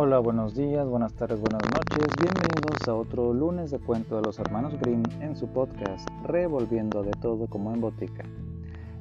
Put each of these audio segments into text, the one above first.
Hola, buenos días, buenas tardes, buenas noches. Bienvenidos a otro lunes de cuento de los hermanos Grimm en su podcast Revolviendo de todo como en botica.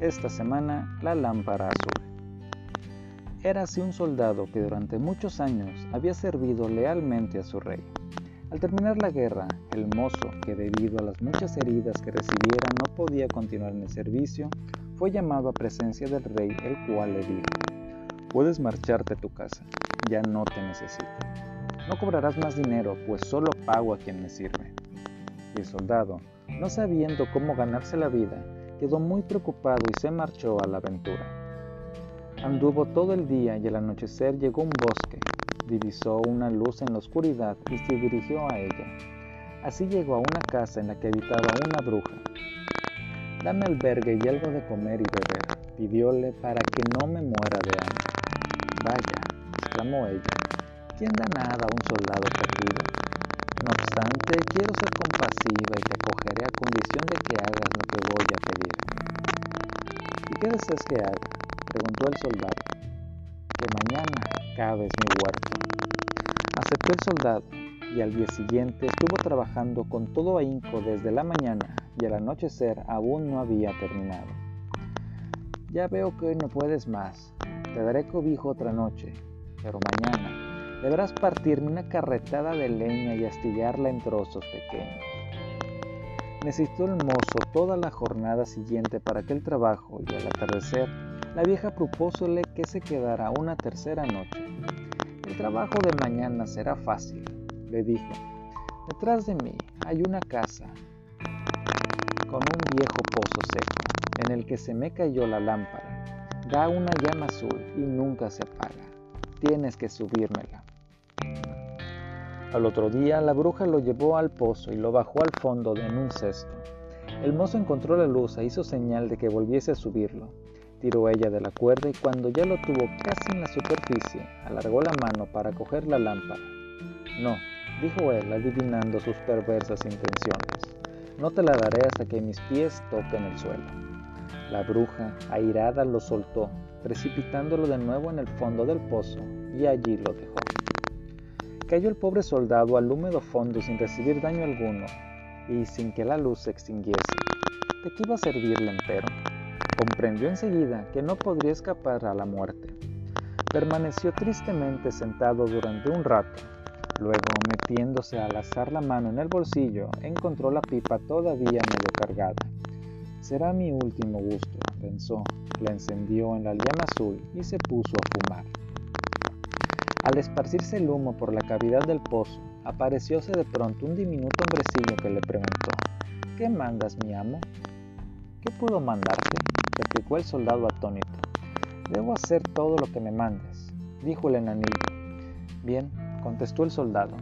Esta semana, la lámpara azul. Era así un soldado que durante muchos años había servido lealmente a su rey. Al terminar la guerra, el mozo, que debido a las muchas heridas que recibiera no podía continuar en el servicio, fue llamado a presencia del rey, el cual le dijo, puedes marcharte a tu casa ya no te necesito. No cobrarás más dinero, pues solo pago a quien me sirve. Y el soldado, no sabiendo cómo ganarse la vida, quedó muy preocupado y se marchó a la aventura. Anduvo todo el día y al anochecer llegó a un bosque, divisó una luz en la oscuridad y se dirigió a ella. Así llegó a una casa en la que habitaba una bruja. Dame albergue y algo de comer y beber, pidióle para que no me muera de hambre. Vaya, exclamó ella. ¿Quién da nada a un soldado perdido? No obstante, quiero ser compasiva y te acogeré a condición de que hagas lo que voy a pedir. ¿Y qué deseas que haga? preguntó el soldado. Que mañana caves mi huerto. Aceptó el soldado y al día siguiente estuvo trabajando con todo ahínco desde la mañana y al anochecer aún no había terminado. Ya veo que hoy no puedes más. Te daré cobijo otra noche, pero mañana deberás partirme una carretada de leña y astillarla en trozos pequeños. Necesitó el mozo toda la jornada siguiente para aquel trabajo y al atardecer la vieja propósole que se quedara una tercera noche. El trabajo de mañana será fácil, le dijo. Detrás de mí hay una casa con un viejo pozo seco en el que se me cayó la lámpara. Da una llama azul y nunca se apaga tienes que subírmela. Al otro día la bruja lo llevó al pozo y lo bajó al fondo en un cesto. El mozo encontró la luz e hizo señal de que volviese a subirlo. Tiró ella de la cuerda y cuando ya lo tuvo casi en la superficie, alargó la mano para coger la lámpara. No, dijo él, adivinando sus perversas intenciones. No te la daré hasta que mis pies toquen el suelo. La bruja, airada, lo soltó, precipitándolo de nuevo en el fondo del pozo, y allí lo dejó. Cayó el pobre soldado al húmedo fondo sin recibir daño alguno, y sin que la luz se extinguiese. ¿De qué iba a servirle empero? Comprendió enseguida que no podría escapar a la muerte. Permaneció tristemente sentado durante un rato. Luego, metiéndose al azar la mano en el bolsillo, encontró la pipa todavía medio cargada. Será mi último gusto, pensó, la encendió en la llama azul y se puso a fumar. Al esparcirse el humo por la cavidad del pozo, aparecióse de pronto un diminuto hombrecillo que le preguntó, ¿Qué mandas, mi amo? ¿Qué puedo mandarte? replicó el soldado atónito. Debo hacer todo lo que me mandes, dijo el enanillo. Bien, contestó el soldado.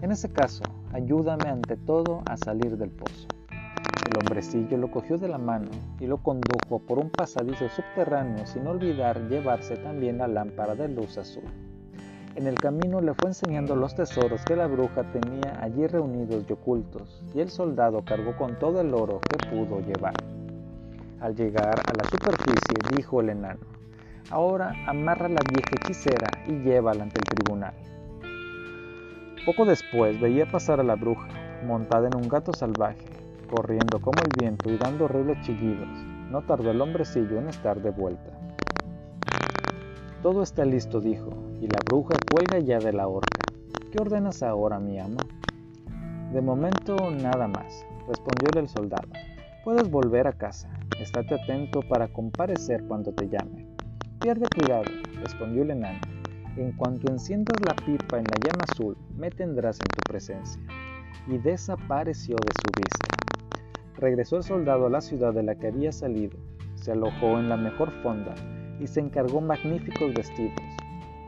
En ese caso, ayúdame ante todo a salir del pozo. El hombrecillo lo cogió de la mano y lo condujo por un pasadizo subterráneo sin olvidar llevarse también la lámpara de luz azul. En el camino le fue enseñando los tesoros que la bruja tenía allí reunidos y ocultos, y el soldado cargó con todo el oro que pudo llevar. Al llegar a la superficie, dijo el enano, ahora amarra la vieja hechicera y llévala ante el tribunal. Poco después veía pasar a la bruja, montada en un gato salvaje, corriendo como el viento y dando horribles chillidos. No tardó el hombrecillo en estar de vuelta. Todo está listo, dijo, y la bruja cuelga ya de la horca. ¿Qué ordenas ahora, mi amo? De momento, nada más, respondió el soldado. Puedes volver a casa. Estate atento para comparecer cuando te llame. Pierde cuidado, respondió el enano. En cuanto enciendas la pipa en la llama azul, me tendrás en tu presencia. Y desapareció de su vista. Regresó el soldado a la ciudad de la que había salido, se alojó en la mejor fonda y se encargó magníficos vestidos.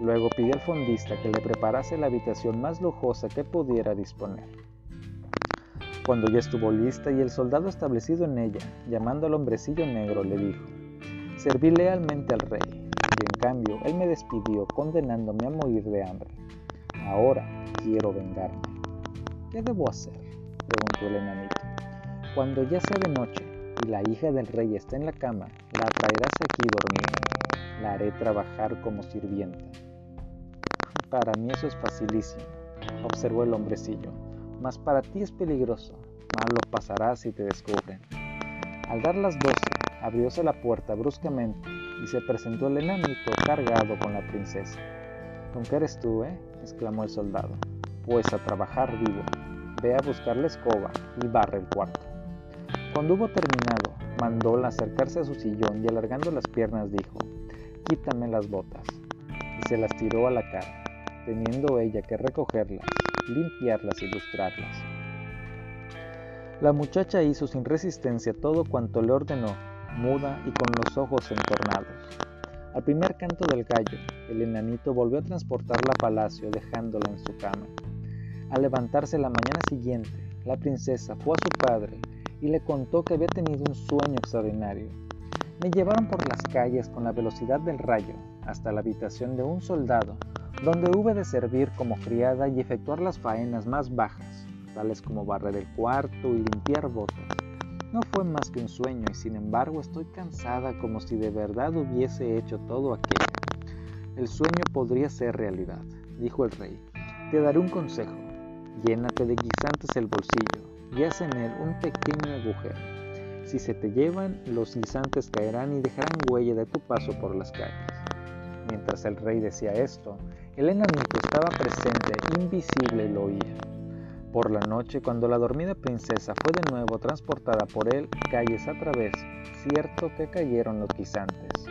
Luego pidió al fondista que le preparase la habitación más lujosa que pudiera disponer. Cuando ya estuvo lista y el soldado establecido en ella, llamando al hombrecillo negro, le dijo, Serví lealmente al rey, y en cambio él me despidió condenándome a morir de hambre. Ahora quiero vengarme. ¿Qué debo hacer? preguntó el enanito. Cuando ya sea de noche y la hija del rey está en la cama, la traerás aquí dormida. Haré trabajar como sirvienta. Para mí eso es facilísimo, observó el hombrecillo, mas para ti es peligroso, mal lo pasarás si te descubren. Al dar las doce, abrióse la puerta bruscamente y se presentó el enanito cargado con la princesa. ¿Con qué eres tú, eh? exclamó el soldado. Pues a trabajar vivo. Ve a buscar la escoba y barre el cuarto. Cuando hubo terminado, mandóla acercarse a su sillón y alargando las piernas dijo, quítame las botas. Y se las tiró a la cara, teniendo ella que recogerlas, limpiarlas y lustrarlas. La muchacha hizo sin resistencia todo cuanto le ordenó, muda y con los ojos entornados. Al primer canto del gallo, el enanito volvió a transportarla a palacio dejándola en su cama. Al levantarse la mañana siguiente, la princesa fue a su padre y le contó que había tenido un sueño extraordinario. Me llevaron por las calles con la velocidad del rayo hasta la habitación de un soldado, donde hube de servir como criada y efectuar las faenas más bajas, tales como barrer el cuarto y limpiar botas. No fue más que un sueño y sin embargo estoy cansada como si de verdad hubiese hecho todo aquello. El sueño podría ser realidad, dijo el rey. Te daré un consejo. Llénate de guisantes el bolsillo y haz en él un pequeño agujero. Si se te llevan, los guisantes caerán y dejarán huella de tu paso por las calles. Mientras el rey decía esto, el enanito estaba presente, invisible y lo oía. Por la noche, cuando la dormida princesa fue de nuevo transportada por él calles a través, cierto que cayeron los guisantes,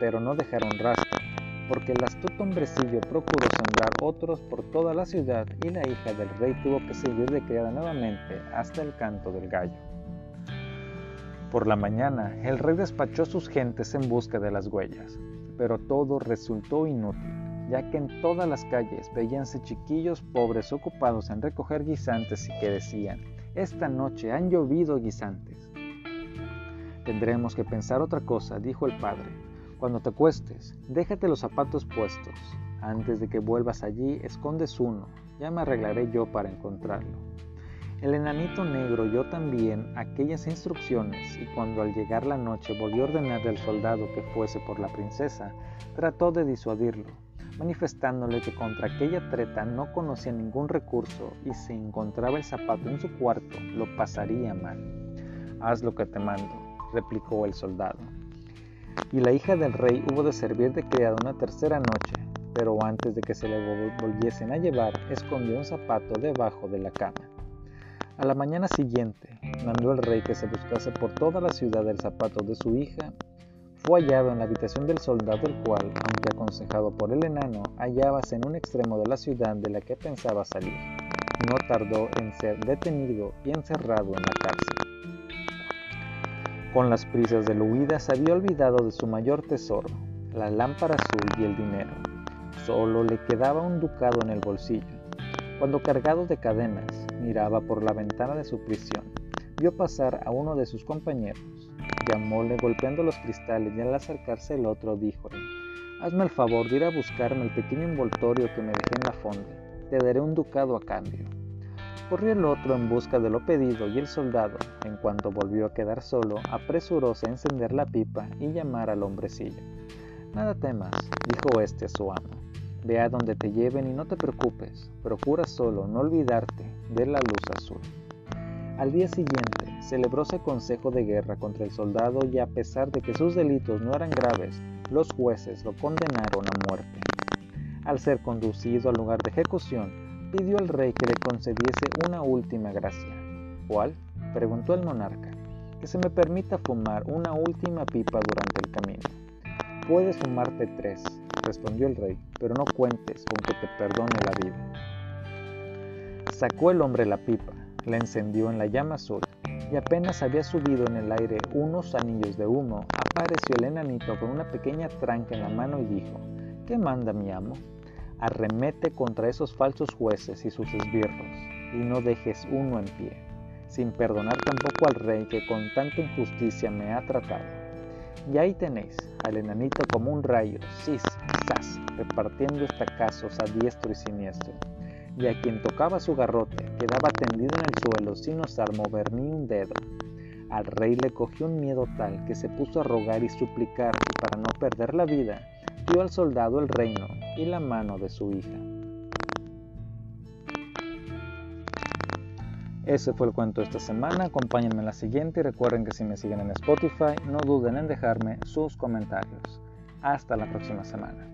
pero no dejaron rastro, porque el astuto hombrecillo procuró sembrar otros por toda la ciudad y la hija del rey tuvo que seguir de criada nuevamente hasta el canto del gallo. Por la mañana, el rey despachó sus gentes en busca de las huellas, pero todo resultó inútil ya que en todas las calles veíanse chiquillos pobres ocupados en recoger guisantes y que decían, esta noche han llovido guisantes. Tendremos que pensar otra cosa, dijo el padre. Cuando te acuestes, déjate los zapatos puestos. Antes de que vuelvas allí, escondes uno. Ya me arreglaré yo para encontrarlo. El enanito negro oyó también aquellas instrucciones y cuando al llegar la noche volvió a ordenarle al soldado que fuese por la princesa, trató de disuadirlo, manifestándole que contra aquella treta no conocía ningún recurso y si encontraba el zapato en su cuarto lo pasaría mal. Haz lo que te mando, replicó el soldado. Y la hija del rey hubo de servir de criada una tercera noche, pero antes de que se le volviesen a llevar, escondió un zapato debajo de la cama. A la mañana siguiente, mandó el rey que se buscase por toda la ciudad el zapato de su hija fue hallado en la habitación del soldado, el cual, aunque aconsejado por el enano, hallábase en un extremo de la ciudad de la que pensaba salir. No tardó en ser detenido y encerrado en la cárcel. Con las prisas de la huida se había olvidado de su mayor tesoro, la lámpara azul y el dinero. Solo le quedaba un ducado en el bolsillo. Cuando cargado de cadenas, miraba por la ventana de su prisión, vio pasar a uno de sus compañeros llamóle golpeando los cristales y al acercarse el otro díjole, hazme el favor de ir a buscarme el pequeño envoltorio que me dejé en la fonda, te daré un ducado a cambio. Corrió el otro en busca de lo pedido y el soldado, en cuanto volvió a quedar solo, apresuróse a encender la pipa y llamar al hombrecillo. Nada temas, dijo este a su amo. Ve a donde te lleven y no te preocupes, procura solo no olvidarte de la luz azul. Al día siguiente, celebróse consejo de guerra contra el soldado y a pesar de que sus delitos no eran graves, los jueces lo condenaron a muerte. Al ser conducido al lugar de ejecución, pidió al rey que le concediese una última gracia. ¿Cuál? preguntó el monarca. Que se me permita fumar una última pipa durante el camino. Puedes fumarte tres, respondió el rey, pero no cuentes con que te perdone la vida. Sacó el hombre la pipa, la encendió en la llama azul y apenas había subido en el aire unos anillos de humo, apareció el enanito con una pequeña tranca en la mano y dijo, ¿qué manda mi amo? Arremete contra esos falsos jueces y sus esbirros, y no dejes uno en pie, sin perdonar tampoco al rey que con tanta injusticia me ha tratado. Y ahí tenéis al enanito como un rayo, cis, eficaz, repartiendo estacazos a diestro y siniestro. Y a quien tocaba su garrote quedaba tendido en el suelo sin osar mover ni un dedo. Al rey le cogió un miedo tal que se puso a rogar y suplicar para no perder la vida dio al soldado el reino y la mano de su hija. Ese fue el cuento de esta semana, acompáñenme en la siguiente y recuerden que si me siguen en Spotify no duden en dejarme sus comentarios. Hasta la próxima semana.